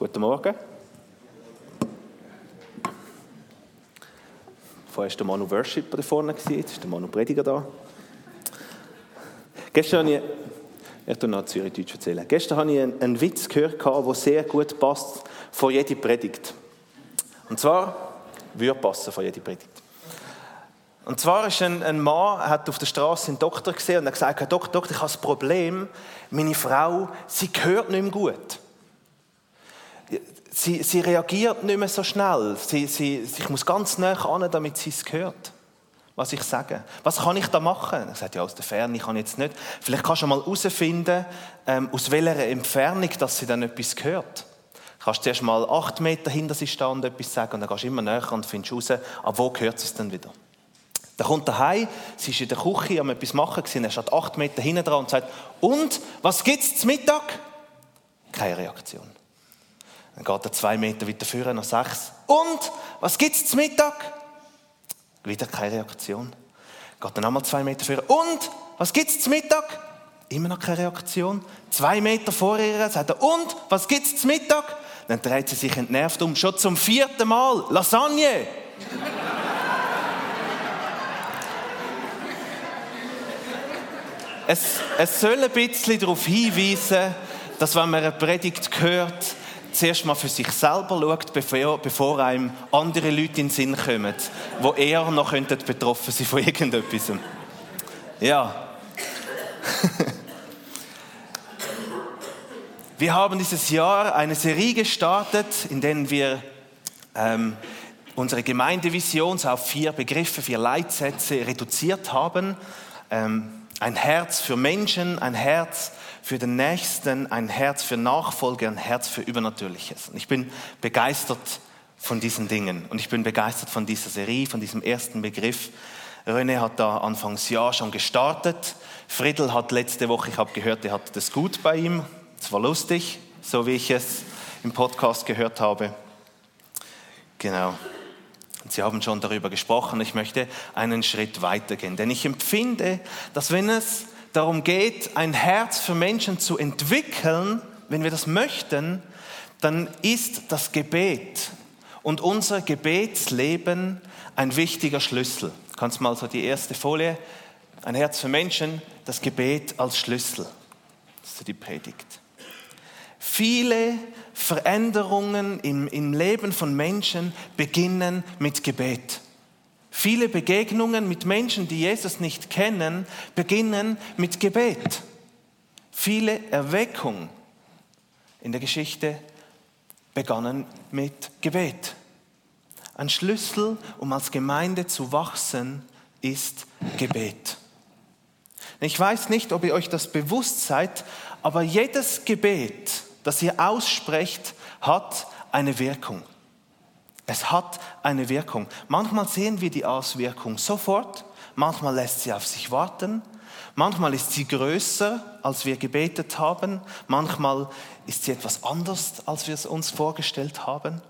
Guten Morgen. Vorher war der Manu Worshipper da vorne, jetzt ist der Manu Prediger da. Gestern habe ich, ich noch Zürich-Deutsch erzählen. Gestern habe ich einen, einen Witz gehört, der sehr gut passt vor jede Predigt. Und zwar, würde passen vor jede Predigt. Und zwar ist ein, ein Mann, hat auf der Straße einen Doktor gesehen und hat gesagt, Doktor, Doktor, ich habe das Problem, meine Frau, sie hört nicht mehr gut. Sie, sie reagiert nicht mehr so schnell. Sie, sie, ich muss ganz nah an, damit sie es hört, was ich sage. Was kann ich da machen? Er sagt, ja, aus der Ferne kann ich jetzt nicht. Vielleicht kannst du mal herausfinden, ähm, aus welcher Entfernung dass sie dann etwas hört. Du kannst zuerst mal acht Meter hinter sie stehen und etwas sagen und dann gehst du immer näher und findest heraus, ab wo hört sie es dann wieder. Dann kommt er heim, sie ist in der Küche am etwas machen gewesen, er steht acht Meter hinten dran und sagt, und, was gibt's zum Mittag? Keine Reaktion. Dann geht er zwei Meter weiter führen, noch sechs. Und, was gibt's zum Mittag? Wieder keine Reaktion. Geht dann nochmal zwei Meter führen. Und, was gibt's zum Mittag? Immer noch keine Reaktion. Zwei Meter vor ihr sagt er, und, was gibt's zum Mittag? Dann dreht sie sich entnervt um. Schon zum vierten Mal. Lasagne! es, es soll ein bisschen darauf hinweisen, dass wenn man eine Predigt hört, zuerst mal für sich selber schaut, bevor, bevor einem andere Leute in den Sinn kommen, wo eher noch betroffen sein von irgendetwas. Ja. wir haben dieses Jahr eine Serie gestartet, in der wir ähm, unsere Gemeindevision auf vier Begriffe, vier Leitsätze reduziert haben. Ähm, ein Herz für Menschen, ein Herz für den Nächsten, ein Herz für Nachfolge, ein Herz für Übernatürliches. Und ich bin begeistert von diesen Dingen und ich bin begeistert von dieser Serie, von diesem ersten Begriff. René hat da Anfangsjahr schon gestartet. Friedel hat letzte Woche, ich habe gehört, er hat das gut bei ihm. Es war lustig, so wie ich es im Podcast gehört habe. Genau. Sie haben schon darüber gesprochen. Ich möchte einen Schritt weitergehen, denn ich empfinde, dass wenn es darum geht, ein Herz für Menschen zu entwickeln, wenn wir das möchten, dann ist das Gebet und unser Gebetsleben ein wichtiger Schlüssel. Kannst mal so die erste Folie, ein Herz für Menschen, das Gebet als Schlüssel. Das ist die Predigt. Viele Veränderungen im, im Leben von Menschen beginnen mit Gebet. Viele Begegnungen mit Menschen, die Jesus nicht kennen, beginnen mit Gebet. Viele Erweckungen in der Geschichte begannen mit Gebet. Ein Schlüssel, um als Gemeinde zu wachsen, ist Gebet. Ich weiß nicht, ob ihr euch das bewusst seid, aber jedes Gebet, das ihr aussprecht, hat eine Wirkung. Es hat eine Wirkung. Manchmal sehen wir die Auswirkung sofort, manchmal lässt sie auf sich warten, manchmal ist sie größer, als wir gebetet haben, manchmal ist sie etwas anders, als wir es uns vorgestellt haben.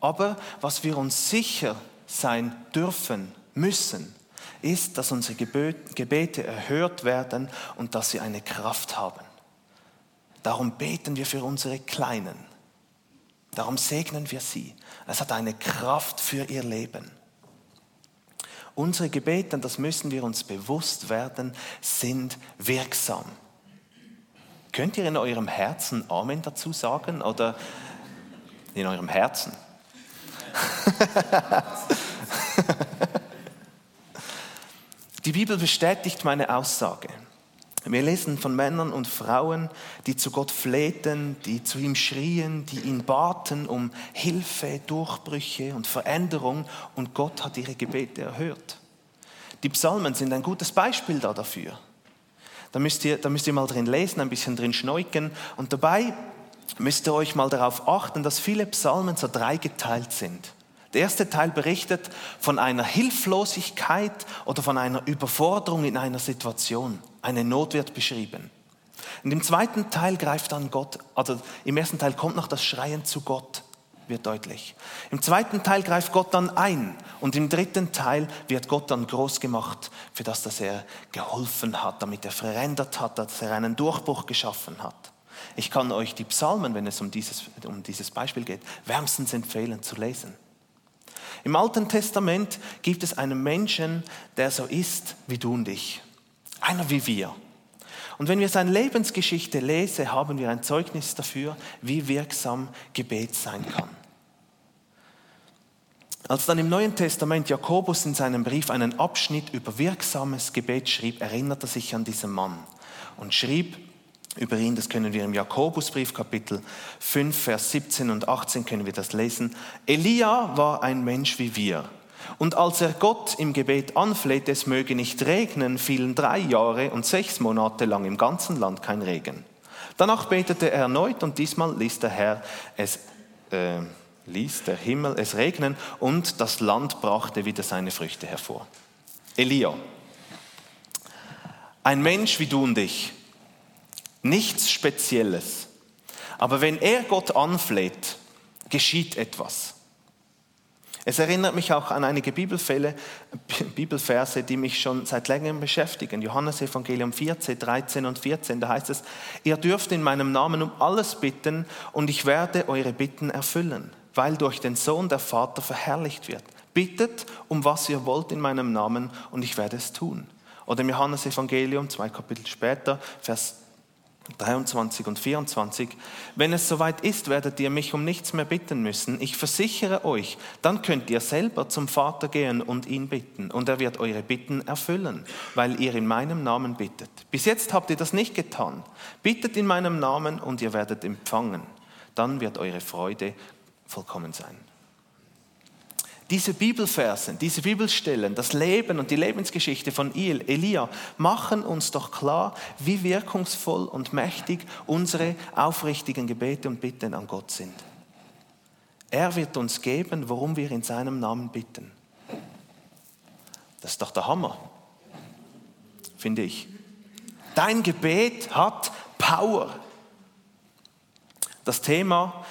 Aber was wir uns sicher sein dürfen, müssen, ist, dass unsere Gebete erhört werden und dass sie eine Kraft haben. Darum beten wir für unsere Kleinen. Darum segnen wir sie. Es hat eine Kraft für ihr Leben. Unsere Gebete, das müssen wir uns bewusst werden, sind wirksam. Könnt ihr in eurem Herzen Amen dazu sagen oder in eurem Herzen? Die Bibel bestätigt meine Aussage. Wir lesen von Männern und Frauen, die zu Gott flehten, die zu ihm schrien, die ihn baten um Hilfe, Durchbrüche und Veränderung und Gott hat ihre Gebete erhört. Die Psalmen sind ein gutes Beispiel da dafür. Da müsst ihr, da müsst ihr mal drin lesen, ein bisschen drin schneuken und dabei müsst ihr euch mal darauf achten, dass viele Psalmen so dreigeteilt sind. Der erste Teil berichtet von einer Hilflosigkeit oder von einer Überforderung in einer Situation. Eine Not wird beschrieben. Und im zweiten Teil greift dann Gott, also im ersten Teil kommt noch das Schreien zu Gott, wird deutlich. Im zweiten Teil greift Gott dann ein und im dritten Teil wird Gott dann groß gemacht, für das, dass er geholfen hat, damit er verändert hat, dass er einen Durchbruch geschaffen hat. Ich kann euch die Psalmen, wenn es um dieses, um dieses Beispiel geht, wärmstens empfehlen zu lesen. Im Alten Testament gibt es einen Menschen, der so ist wie du und ich. Einer wie wir. Und wenn wir seine Lebensgeschichte lesen, haben wir ein Zeugnis dafür, wie wirksam Gebet sein kann. Als dann im Neuen Testament Jakobus in seinem Brief einen Abschnitt über wirksames Gebet schrieb, erinnert er sich an diesen Mann und schrieb über ihn, das können wir im Jakobusbrief Kapitel 5, Vers 17 und 18 können wir das lesen. Elia war ein Mensch wie wir. Und als er Gott im Gebet anflehte, es möge nicht regnen, fielen drei Jahre und sechs Monate lang im ganzen Land kein Regen. Danach betete er erneut und diesmal ließ der Herr es, äh, ließ der Himmel es regnen und das Land brachte wieder seine Früchte hervor. Elia, ein Mensch wie du und ich, nichts Spezielles. Aber wenn er Gott anfleht, geschieht etwas. Es erinnert mich auch an einige Bibelfälle, Bibelverse, die mich schon seit längerem beschäftigen. Johannes Evangelium 14, 13 und 14, da heißt es, ihr dürft in meinem Namen um alles bitten und ich werde eure Bitten erfüllen, weil durch den Sohn der Vater verherrlicht wird. Bittet um was ihr wollt in meinem Namen und ich werde es tun. Oder im Johannes Evangelium, zwei Kapitel später, Vers 23 und 24, wenn es soweit ist, werdet ihr mich um nichts mehr bitten müssen. Ich versichere euch, dann könnt ihr selber zum Vater gehen und ihn bitten. Und er wird eure Bitten erfüllen, weil ihr in meinem Namen bittet. Bis jetzt habt ihr das nicht getan. Bittet in meinem Namen und ihr werdet empfangen. Dann wird eure Freude vollkommen sein. Diese Bibelversen, diese Bibelstellen, das Leben und die Lebensgeschichte von Elia machen uns doch klar, wie wirkungsvoll und mächtig unsere aufrichtigen Gebete und Bitten an Gott sind. Er wird uns geben, worum wir in seinem Namen bitten. Das ist doch der Hammer, finde ich. Dein Gebet hat Power. Das Thema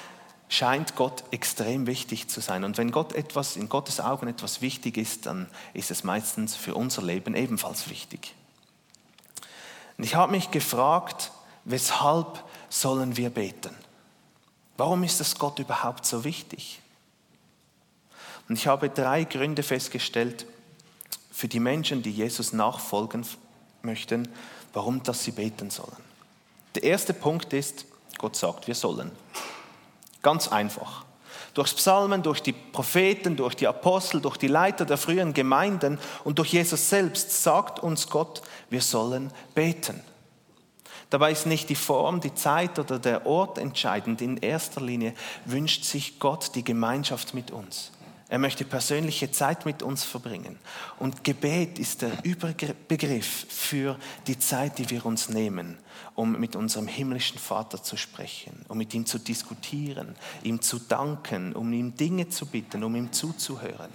scheint Gott extrem wichtig zu sein. Und wenn Gott etwas in Gottes Augen etwas wichtig ist, dann ist es meistens für unser Leben ebenfalls wichtig. Und ich habe mich gefragt, weshalb sollen wir beten? Warum ist es Gott überhaupt so wichtig? Und ich habe drei Gründe festgestellt für die Menschen, die Jesus nachfolgen möchten, warum das sie beten sollen. Der erste Punkt ist, Gott sagt, wir sollen. Ganz einfach. Durch Psalmen, durch die Propheten, durch die Apostel, durch die Leiter der früheren Gemeinden und durch Jesus selbst sagt uns Gott, wir sollen beten. Dabei ist nicht die Form, die Zeit oder der Ort entscheidend. In erster Linie wünscht sich Gott die Gemeinschaft mit uns. Er möchte persönliche Zeit mit uns verbringen. Und Gebet ist der Überbegriff für die Zeit, die wir uns nehmen, um mit unserem himmlischen Vater zu sprechen, um mit ihm zu diskutieren, ihm zu danken, um ihm Dinge zu bitten, um ihm zuzuhören.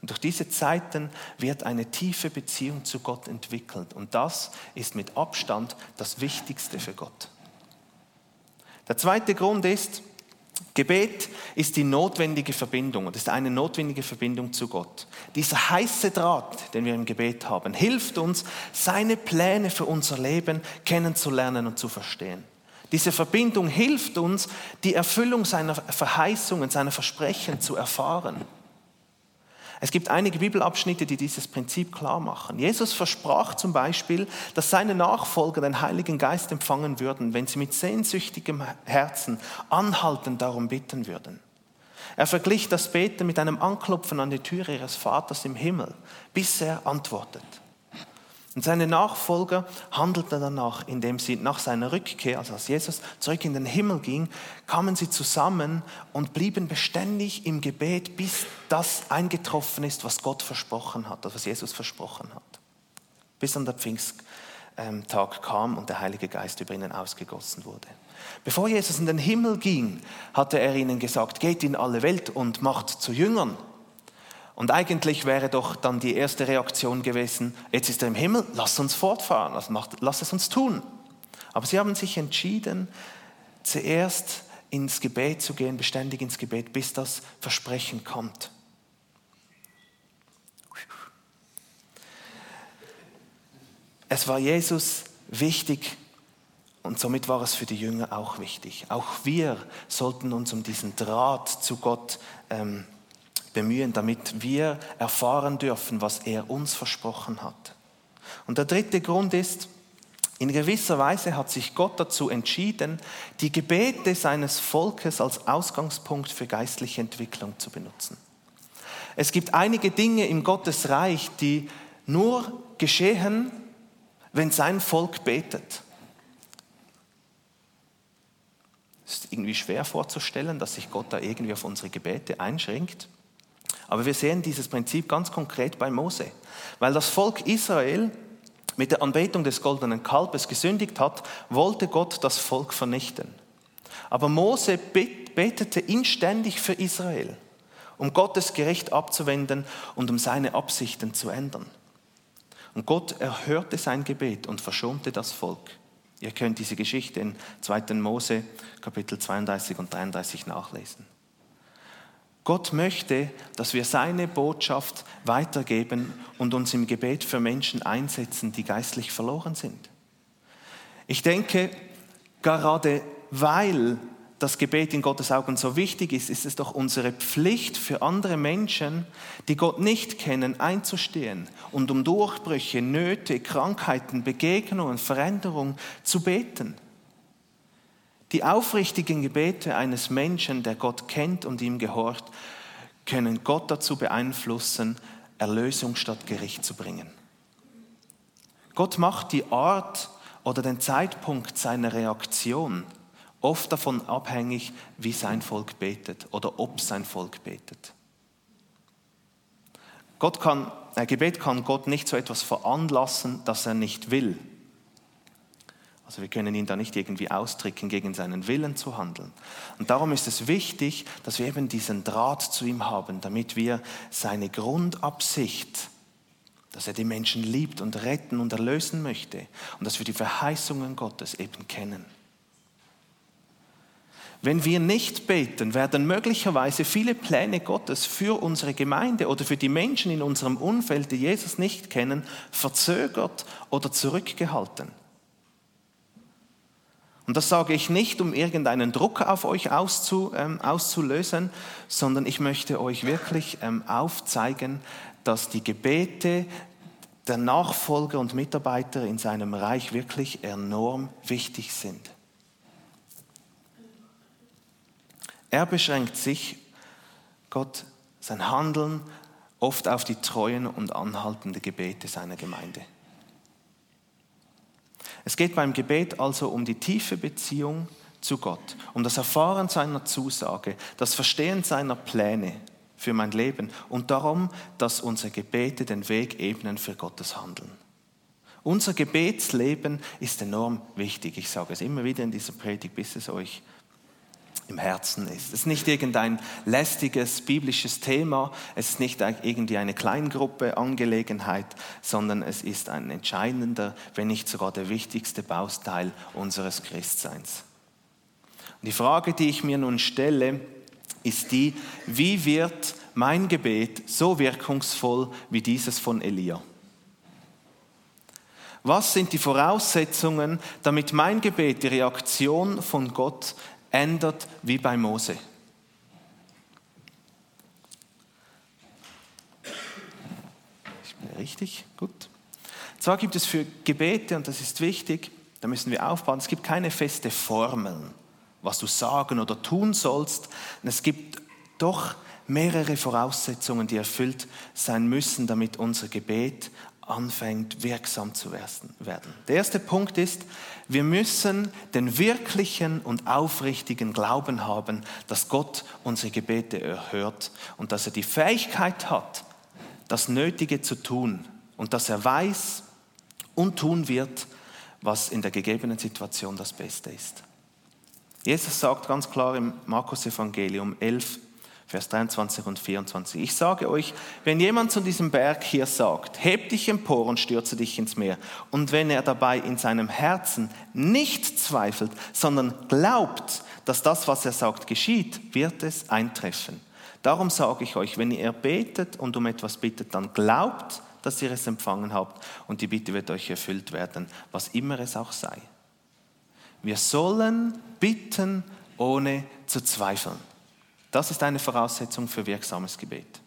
Und durch diese Zeiten wird eine tiefe Beziehung zu Gott entwickelt. Und das ist mit Abstand das Wichtigste für Gott. Der zweite Grund ist, Gebet ist die notwendige Verbindung und ist eine notwendige Verbindung zu Gott. Dieser heiße Draht, den wir im Gebet haben, hilft uns, seine Pläne für unser Leben kennenzulernen und zu verstehen. Diese Verbindung hilft uns, die Erfüllung seiner Verheißungen, seiner Versprechen zu erfahren. Es gibt einige Bibelabschnitte, die dieses Prinzip klar machen. Jesus versprach zum Beispiel, dass seine Nachfolger den Heiligen Geist empfangen würden, wenn sie mit sehnsüchtigem Herzen anhaltend darum bitten würden. Er verglich das Beten mit einem Anklopfen an die Tür ihres Vaters im Himmel, bis er antwortet. Und seine Nachfolger handelten danach, indem sie nach seiner Rückkehr, also als Jesus zurück in den Himmel ging, kamen sie zusammen und blieben beständig im Gebet, bis das eingetroffen ist, was Gott versprochen hat, was Jesus versprochen hat. Bis an der Pfingsttag kam und der Heilige Geist über ihnen ausgegossen wurde. Bevor Jesus in den Himmel ging, hatte er ihnen gesagt, geht in alle Welt und macht zu Jüngern. Und eigentlich wäre doch dann die erste Reaktion gewesen, jetzt ist er im Himmel, lass uns fortfahren, lass es uns tun. Aber sie haben sich entschieden, zuerst ins Gebet zu gehen, beständig ins Gebet, bis das Versprechen kommt. Es war Jesus wichtig, Und somit war es für die Jünger auch wichtig. Auch wir sollten uns um diesen Draht zu Gott ähm, bemühen, damit wir erfahren dürfen, was er uns versprochen hat. Und der dritte Grund ist, in gewisser Weise hat sich Gott dazu entschieden, die Gebete seines Volkes als Ausgangspunkt für geistliche Entwicklung zu benutzen. Es gibt einige Dinge im Gottesreich, die nur geschehen, wenn sein Volk betet. Es ist irgendwie schwer vorzustellen, dass sich Gott da irgendwie auf unsere Gebete einschränkt. Aber wir sehen dieses Prinzip ganz konkret bei Mose. Weil das Volk Israel mit der Anbetung des goldenen Kalbes gesündigt hat, wollte Gott das Volk vernichten. Aber Mose betete inständig für Israel, um Gottes Gericht abzuwenden und um seine Absichten zu ändern. Und Gott erhörte sein Gebet und verschonte das Volk. Ihr könnt diese Geschichte in 2. Mose Kapitel 32 und 33 nachlesen. Gott möchte, dass wir seine Botschaft weitergeben und uns im Gebet für Menschen einsetzen, die geistlich verloren sind. Ich denke, gerade weil das Gebet in Gottes Augen so wichtig ist, ist es doch unsere Pflicht für andere Menschen, die Gott nicht kennen, einzustehen und um Durchbrüche, Nöte, Krankheiten, Begegnungen, Veränderungen zu beten. Die aufrichtigen Gebete eines Menschen, der Gott kennt und ihm gehorcht, können Gott dazu beeinflussen, Erlösung statt Gericht zu bringen. Gott macht die Art oder den Zeitpunkt seiner Reaktion oft davon abhängig, wie sein Volk betet oder ob sein Volk betet. Gott kann, ein Gebet kann Gott nicht so etwas veranlassen, das er nicht will. Also wir können ihn da nicht irgendwie austricken, gegen seinen Willen zu handeln. Und darum ist es wichtig, dass wir eben diesen Draht zu ihm haben, damit wir seine Grundabsicht, dass er die Menschen liebt und retten und erlösen möchte und dass wir die Verheißungen Gottes eben kennen. Wenn wir nicht beten, werden möglicherweise viele Pläne Gottes für unsere Gemeinde oder für die Menschen in unserem Umfeld, die Jesus nicht kennen, verzögert oder zurückgehalten. Und das sage ich nicht, um irgendeinen Druck auf euch auszu, ähm, auszulösen, sondern ich möchte euch wirklich ähm, aufzeigen, dass die Gebete der Nachfolger und Mitarbeiter in seinem Reich wirklich enorm wichtig sind. Er beschränkt sich, Gott, sein Handeln oft auf die treuen und anhaltende Gebete seiner Gemeinde. Es geht beim Gebet also um die tiefe Beziehung zu Gott, um das Erfahren seiner Zusage, das Verstehen seiner Pläne für mein Leben und darum, dass unsere Gebete den Weg ebnen für Gottes Handeln. Unser Gebetsleben ist enorm wichtig. Ich sage es immer wieder in dieser Predigt, bis es euch im Herzen ist. Es ist nicht irgendein lästiges biblisches Thema, es ist nicht irgendwie eine Kleingruppe Angelegenheit, sondern es ist ein entscheidender, wenn nicht sogar der wichtigste Bausteil unseres Christseins. Und die Frage, die ich mir nun stelle, ist die, wie wird mein Gebet so wirkungsvoll wie dieses von Elia? Was sind die Voraussetzungen, damit mein Gebet die Reaktion von Gott ändert wie bei Mose. Ich bin richtig, gut. Zwar gibt es für Gebete, und das ist wichtig, da müssen wir aufbauen, es gibt keine feste Formeln, was du sagen oder tun sollst. es gibt doch mehrere Voraussetzungen, die erfüllt sein müssen, damit unser Gebet anfängt wirksam zu werden. Der erste Punkt ist, wir müssen den wirklichen und aufrichtigen Glauben haben, dass Gott unsere Gebete erhört und dass er die Fähigkeit hat, das Nötige zu tun und dass er weiß und tun wird, was in der gegebenen Situation das Beste ist. Jesus sagt ganz klar im Markus Evangelium 11, Vers 23 und 24. Ich sage euch, wenn jemand zu diesem Berg hier sagt, heb dich empor und stürze dich ins Meer, und wenn er dabei in seinem Herzen nicht zweifelt, sondern glaubt, dass das, was er sagt, geschieht, wird es eintreffen. Darum sage ich euch, wenn ihr betet und um etwas bittet, dann glaubt, dass ihr es empfangen habt und die Bitte wird euch erfüllt werden, was immer es auch sei. Wir sollen bitten, ohne zu zweifeln. Das ist eine Voraussetzung für wirksames Gebet.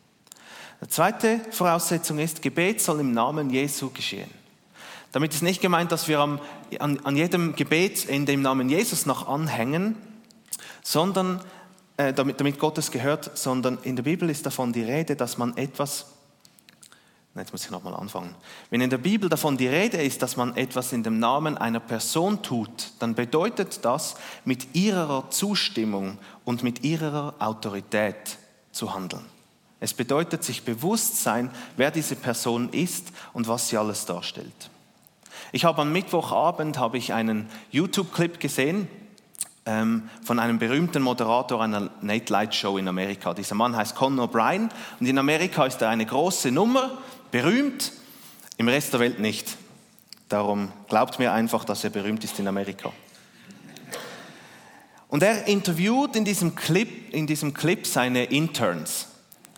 Die zweite Voraussetzung ist, Gebet soll im Namen Jesu geschehen. Damit ist nicht gemeint, dass wir an, an jedem Gebetsende im Namen Jesus noch anhängen, sondern äh, damit, damit Gottes gehört, sondern in der Bibel ist davon die Rede, dass man etwas Jetzt muss ich nochmal anfangen. Wenn in der Bibel davon die Rede ist, dass man etwas in dem Namen einer Person tut, dann bedeutet das, mit ihrer Zustimmung und mit ihrer Autorität zu handeln. Es bedeutet, sich bewusst sein, wer diese Person ist und was sie alles darstellt. Ich habe am Mittwochabend habe ich einen YouTube-Clip gesehen ähm, von einem berühmten Moderator einer Nate Light Show in Amerika. Dieser Mann heißt Conor O'Brien und in Amerika ist er eine große Nummer, berühmt, im Rest der Welt nicht. Darum glaubt mir einfach, dass er berühmt ist in Amerika. Und er interviewt in diesem Clip, in diesem Clip seine Interns,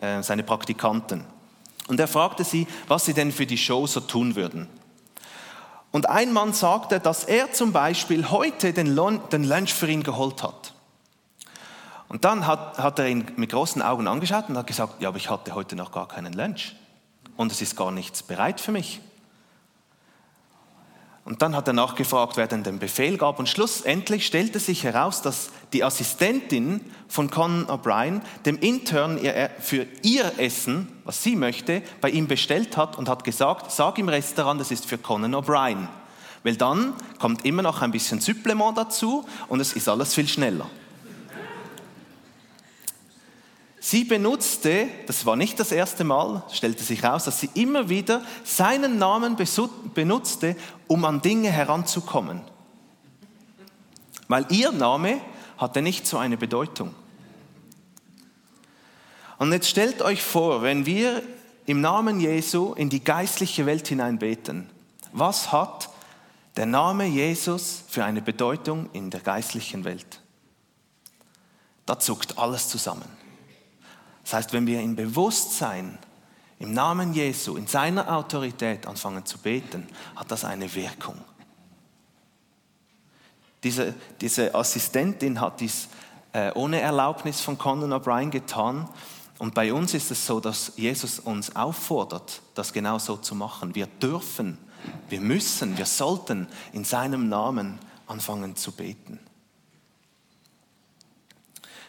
äh, seine Praktikanten. Und er fragte sie, was sie denn für die Show so tun würden. Und ein Mann sagte, dass er zum Beispiel heute den Lunch für ihn geholt hat. Und dann hat, hat er ihn mit großen Augen angeschaut und hat gesagt, ja, aber ich hatte heute noch gar keinen Lunch. Und es ist gar nichts bereit für mich. Und dann hat er nachgefragt, wer denn den Befehl gab. Und schlussendlich stellte sich heraus, dass die Assistentin von Conan O'Brien dem Intern für ihr Essen, was sie möchte, bei ihm bestellt hat und hat gesagt, sag im Restaurant, das ist für Conan O'Brien. Weil dann kommt immer noch ein bisschen Supplement dazu und es ist alles viel schneller. Sie benutzte, das war nicht das erste Mal, stellte sich heraus, dass sie immer wieder seinen Namen benutzte, um an Dinge heranzukommen. Weil ihr Name hatte nicht so eine Bedeutung. Und jetzt stellt euch vor, wenn wir im Namen Jesu in die geistliche Welt hinein beten, was hat der Name Jesus für eine Bedeutung in der geistlichen Welt? Da zuckt alles zusammen. Das heißt, wenn wir im Bewusstsein, im Namen Jesu, in seiner Autorität anfangen zu beten, hat das eine Wirkung. Diese, diese Assistentin hat dies äh, ohne Erlaubnis von Conan O'Brien getan. Und bei uns ist es so, dass Jesus uns auffordert, das genau so zu machen. Wir dürfen, wir müssen, wir sollten in seinem Namen anfangen zu beten.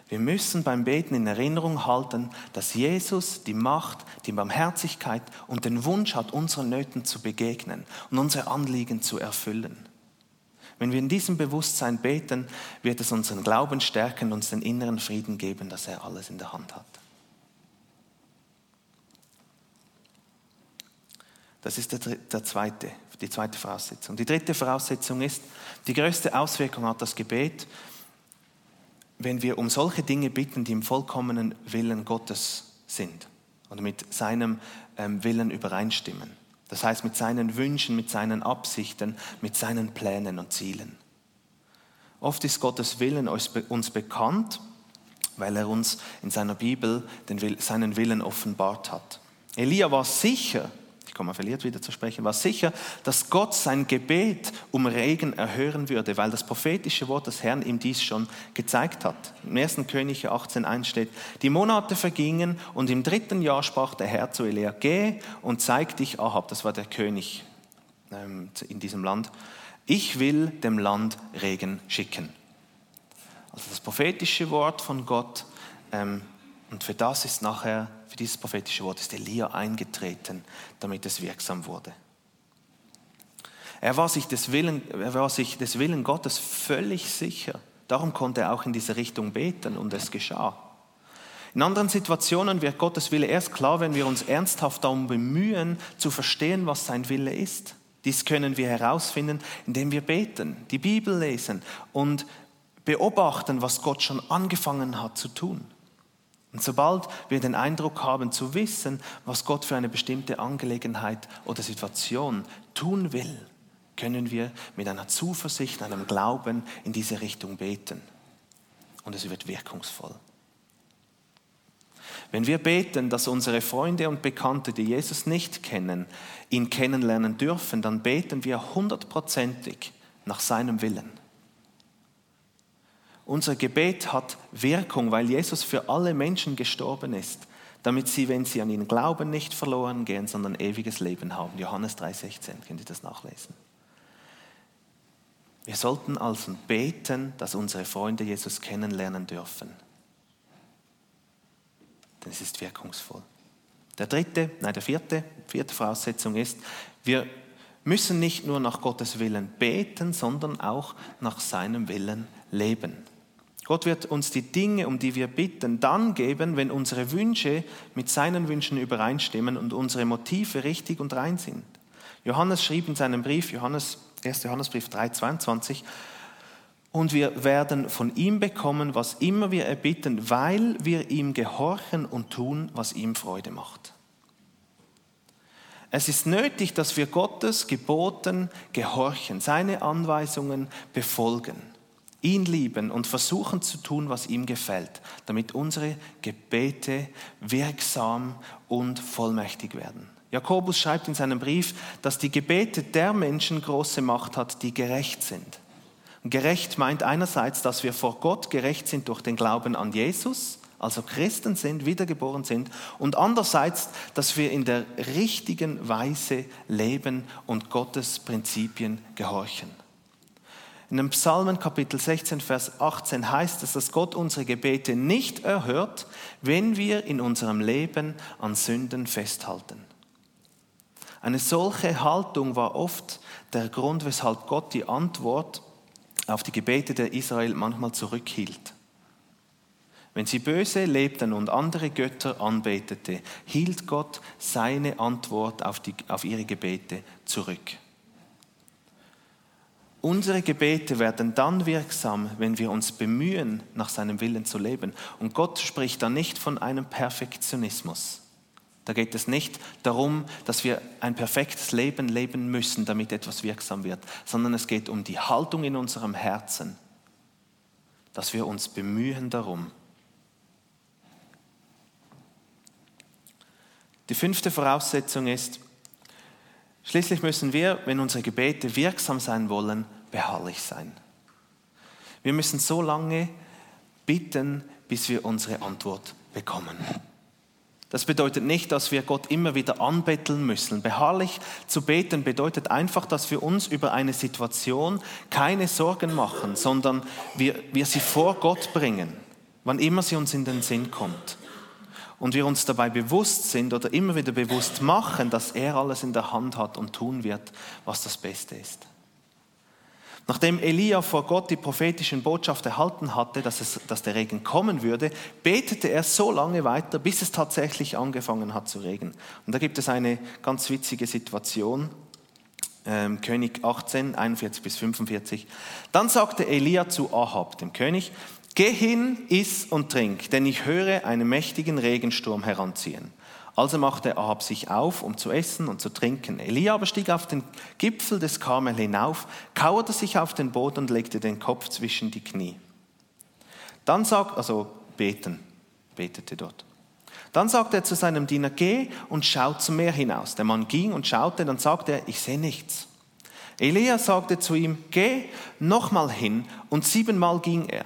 Wir müssen beim Beten in Erinnerung halten, dass Jesus die Macht, die Barmherzigkeit und den Wunsch hat, unseren Nöten zu begegnen und unsere Anliegen zu erfüllen. Wenn wir in diesem Bewusstsein beten, wird es unseren Glauben stärken und uns den inneren Frieden geben, dass er alles in der Hand hat. Das ist der, der zweite, die zweite Voraussetzung. Die dritte Voraussetzung ist, die größte Auswirkung hat das Gebet, wenn wir um solche Dinge bitten, die im vollkommenen Willen Gottes sind und mit seinem ähm, Willen übereinstimmen. Das heißt mit seinen Wünschen, mit seinen Absichten, mit seinen Plänen und Zielen. Oft ist Gottes Willen uns bekannt, weil er uns in seiner Bibel seinen Willen offenbart hat. Elia war sicher, ich komme verliert wieder zu sprechen, war sicher, dass Gott sein Gebet um Regen erhören würde, weil das prophetische Wort des Herrn ihm dies schon gezeigt hat. Im 1. Könige 18.1 steht, die Monate vergingen und im dritten Jahr sprach der Herr zu Elia, geh und zeig dich Ahab, das war der König ähm, in diesem Land, ich will dem Land Regen schicken. Also das prophetische Wort von Gott ähm, und für das ist nachher für dieses prophetische Wort ist Elia eingetreten, damit es wirksam wurde. Er war sich des Willen, er war sich des Willen Gottes völlig sicher. Darum konnte er auch in diese Richtung beten und es geschah. In anderen Situationen wird Gottes Wille erst klar, wenn wir uns ernsthaft darum bemühen, zu verstehen, was sein Wille ist. Dies können wir herausfinden, indem wir beten, die Bibel lesen und beobachten, was Gott schon angefangen hat zu tun. Und sobald wir den Eindruck haben zu wissen, was Gott für eine bestimmte Angelegenheit oder Situation tun will, können wir mit einer Zuversicht, einem Glauben in diese Richtung beten. Und es wird wirkungsvoll. Wenn wir beten, dass unsere Freunde und Bekannte, die Jesus nicht kennen, ihn kennenlernen dürfen, dann beten wir hundertprozentig nach seinem Willen. Unser Gebet hat Wirkung, weil Jesus für alle Menschen gestorben ist, damit sie, wenn sie an ihn glauben, nicht verloren gehen, sondern ewiges Leben haben. Johannes 3,16, könnt ihr das nachlesen. Wir sollten also beten, dass unsere Freunde Jesus kennenlernen dürfen. Denn es ist wirkungsvoll. Der dritte, nein, der vierte, vierte Voraussetzung ist, wir müssen nicht nur nach Gottes Willen beten, sondern auch nach seinem Willen leben. Gott wird uns die Dinge, um die wir bitten, dann geben, wenn unsere Wünsche mit seinen Wünschen übereinstimmen und unsere Motive richtig und rein sind. Johannes schrieb in seinem Brief, Johannes, 1. Johannesbrief 3,22, und wir werden von ihm bekommen, was immer wir erbitten, weil wir ihm gehorchen und tun, was ihm Freude macht. Es ist nötig, dass wir Gottes Geboten gehorchen, seine Anweisungen befolgen, ihn lieben und versuchen zu tun, was ihm gefällt, damit unsere Gebete wirksam und vollmächtig werden. Jakobus schreibt in seinem Brief, dass die Gebete der Menschen große Macht hat, die gerecht sind. Gerecht meint einerseits, dass wir vor Gott gerecht sind durch den Glauben an Jesus, also Christen sind, wiedergeboren sind, und andererseits, dass wir in der richtigen Weise leben und Gottes Prinzipien gehorchen. In dem Psalmen Kapitel 16, Vers 18 heißt es, dass Gott unsere Gebete nicht erhört, wenn wir in unserem Leben an Sünden festhalten. Eine solche Haltung war oft der Grund, weshalb Gott die Antwort auf die Gebete der Israel manchmal zurückhielt. Wenn sie böse lebten und andere Götter anbetete, hielt Gott seine Antwort auf, die, auf ihre Gebete zurück. Unsere Gebete werden dann wirksam, wenn wir uns bemühen, nach seinem Willen zu leben. Und Gott spricht da nicht von einem Perfektionismus. Da geht es nicht darum, dass wir ein perfektes Leben leben müssen, damit etwas wirksam wird, sondern es geht um die Haltung in unserem Herzen, dass wir uns bemühen darum. Die fünfte Voraussetzung ist, schließlich müssen wir, wenn unsere Gebete wirksam sein wollen, beharrlich sein. Wir müssen so lange bitten, bis wir unsere Antwort bekommen. Das bedeutet nicht, dass wir Gott immer wieder anbetteln müssen. Beharrlich zu beten bedeutet einfach, dass wir uns über eine Situation keine Sorgen machen, sondern wir, wir sie vor Gott bringen, wann immer sie uns in den Sinn kommt. Und wir uns dabei bewusst sind oder immer wieder bewusst machen, dass er alles in der Hand hat und tun wird, was das Beste ist. Nachdem Elia vor Gott die prophetischen Botschaft erhalten hatte, dass, es, dass der Regen kommen würde, betete er so lange weiter, bis es tatsächlich angefangen hat zu regnen. Und da gibt es eine ganz witzige Situation. Ähm, König 18, 41 bis 45. Dann sagte Elia zu Ahab, dem König, Geh hin, iss und trink, denn ich höre einen mächtigen Regensturm heranziehen. Also machte Ahab sich auf, um zu essen und zu trinken. Elia aber stieg auf den Gipfel des Karmel hinauf, kauerte sich auf den Boden und legte den Kopf zwischen die Knie. Dann sagt, also beten, betete dort. Dann sagte er zu seinem Diener, geh und schau zum Meer hinaus. Der Mann ging und schaute, dann sagte er, ich sehe nichts. Elia sagte zu ihm, geh nochmal hin und siebenmal ging er.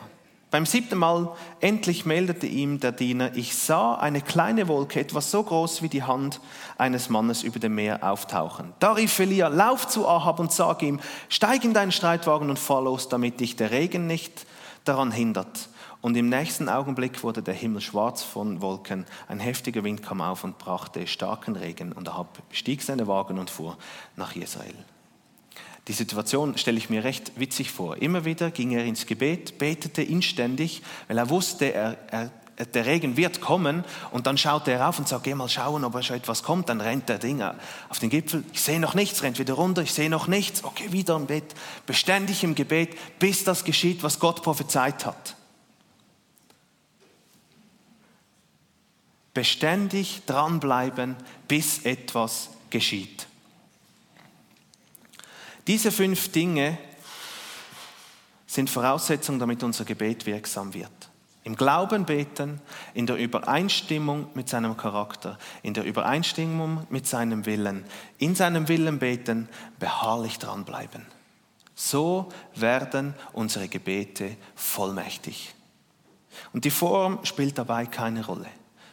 Beim siebten Mal endlich meldete ihm der Diener, ich sah eine kleine Wolke, etwas so groß wie die Hand eines Mannes über dem Meer auftauchen. Da rief Elia, lauf zu Ahab und sag ihm, steig in deinen Streitwagen und fahr los, damit dich der Regen nicht daran hindert. Und im nächsten Augenblick wurde der Himmel schwarz von Wolken, ein heftiger Wind kam auf und brachte starken Regen, und Ahab stieg seine Wagen und fuhr nach Israel. Die Situation stelle ich mir recht witzig vor. Immer wieder ging er ins Gebet, betete inständig, weil er wusste, er, er, der Regen wird kommen und dann schaut er auf und sagt, geh mal schauen, ob schon etwas kommt. Dann rennt der Ding auf den Gipfel, ich sehe noch nichts, rennt wieder runter, ich sehe noch nichts, okay, wieder im Bett, beständig im Gebet, bis das geschieht, was Gott prophezeit hat. Beständig dranbleiben, bis etwas geschieht. Diese fünf Dinge sind Voraussetzungen, damit unser Gebet wirksam wird. Im Glauben beten, in der Übereinstimmung mit seinem Charakter, in der Übereinstimmung mit seinem Willen, in seinem Willen beten, beharrlich dranbleiben. So werden unsere Gebete vollmächtig. Und die Form spielt dabei keine Rolle.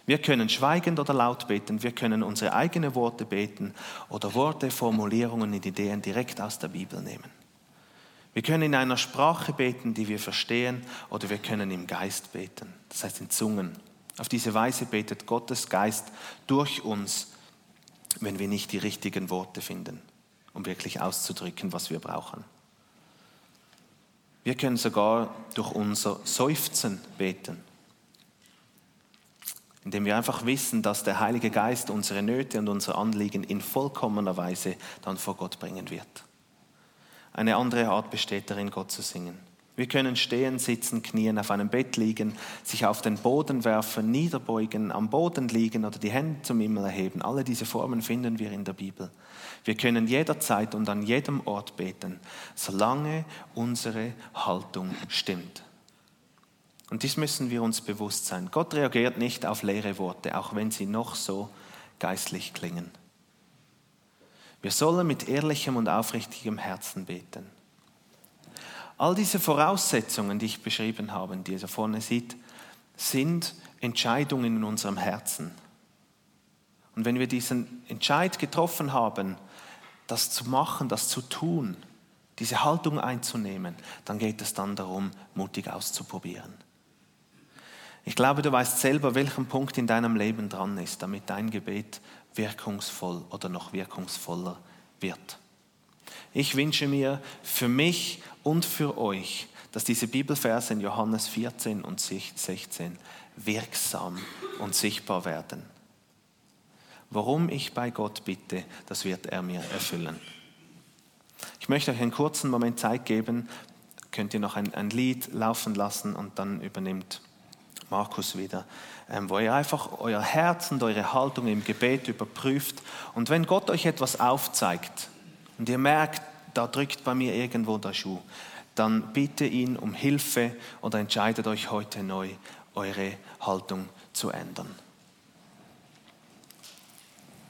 Wir können schweigend oder laut beten, wir können unsere eigenen Worte beten oder Worte, Formulierungen und Ideen direkt aus der Bibel nehmen. Wir können in einer Sprache beten, die wir verstehen, oder wir können im Geist beten, das heißt in Zungen. Auf diese Weise betet Gottes Geist durch uns, wenn wir nicht die richtigen Worte finden, um wirklich auszudrücken, was wir brauchen. Wir können sogar durch unser Seufzen beten indem wir einfach wissen, dass der Heilige Geist unsere Nöte und unsere Anliegen in vollkommener Weise dann vor Gott bringen wird. Eine andere Art besteht darin, Gott zu singen. Wir können stehen, sitzen, knien, auf einem Bett liegen, sich auf den Boden werfen, niederbeugen, am Boden liegen oder die Hände zum Himmel erheben. Alle diese Formen finden wir in der Bibel. Wir können jederzeit und an jedem Ort beten, solange unsere Haltung stimmt. Und dies müssen wir uns bewusst sein. Gott reagiert nicht auf leere Worte, auch wenn sie noch so geistlich klingen. Wir sollen mit ehrlichem und aufrichtigem Herzen beten. All diese Voraussetzungen, die ich beschrieben habe, die ihr da vorne sieht, sind Entscheidungen in unserem Herzen. Und wenn wir diesen Entscheid getroffen haben, das zu machen, das zu tun, diese Haltung einzunehmen, dann geht es dann darum, mutig auszuprobieren. Ich glaube, du weißt selber, welchen Punkt in deinem Leben dran ist, damit dein Gebet wirkungsvoll oder noch wirkungsvoller wird. Ich wünsche mir für mich und für euch, dass diese Bibelverse in Johannes 14 und 16 wirksam und sichtbar werden. Warum ich bei Gott bitte, das wird er mir erfüllen. Ich möchte euch einen kurzen Moment Zeit geben, könnt ihr noch ein, ein Lied laufen lassen und dann übernimmt Markus wieder, ähm, wo ihr einfach euer Herz und eure Haltung im Gebet überprüft. Und wenn Gott euch etwas aufzeigt und ihr merkt, da drückt bei mir irgendwo der Schuh, dann bitte ihn um Hilfe oder entscheidet euch heute neu, eure Haltung zu ändern.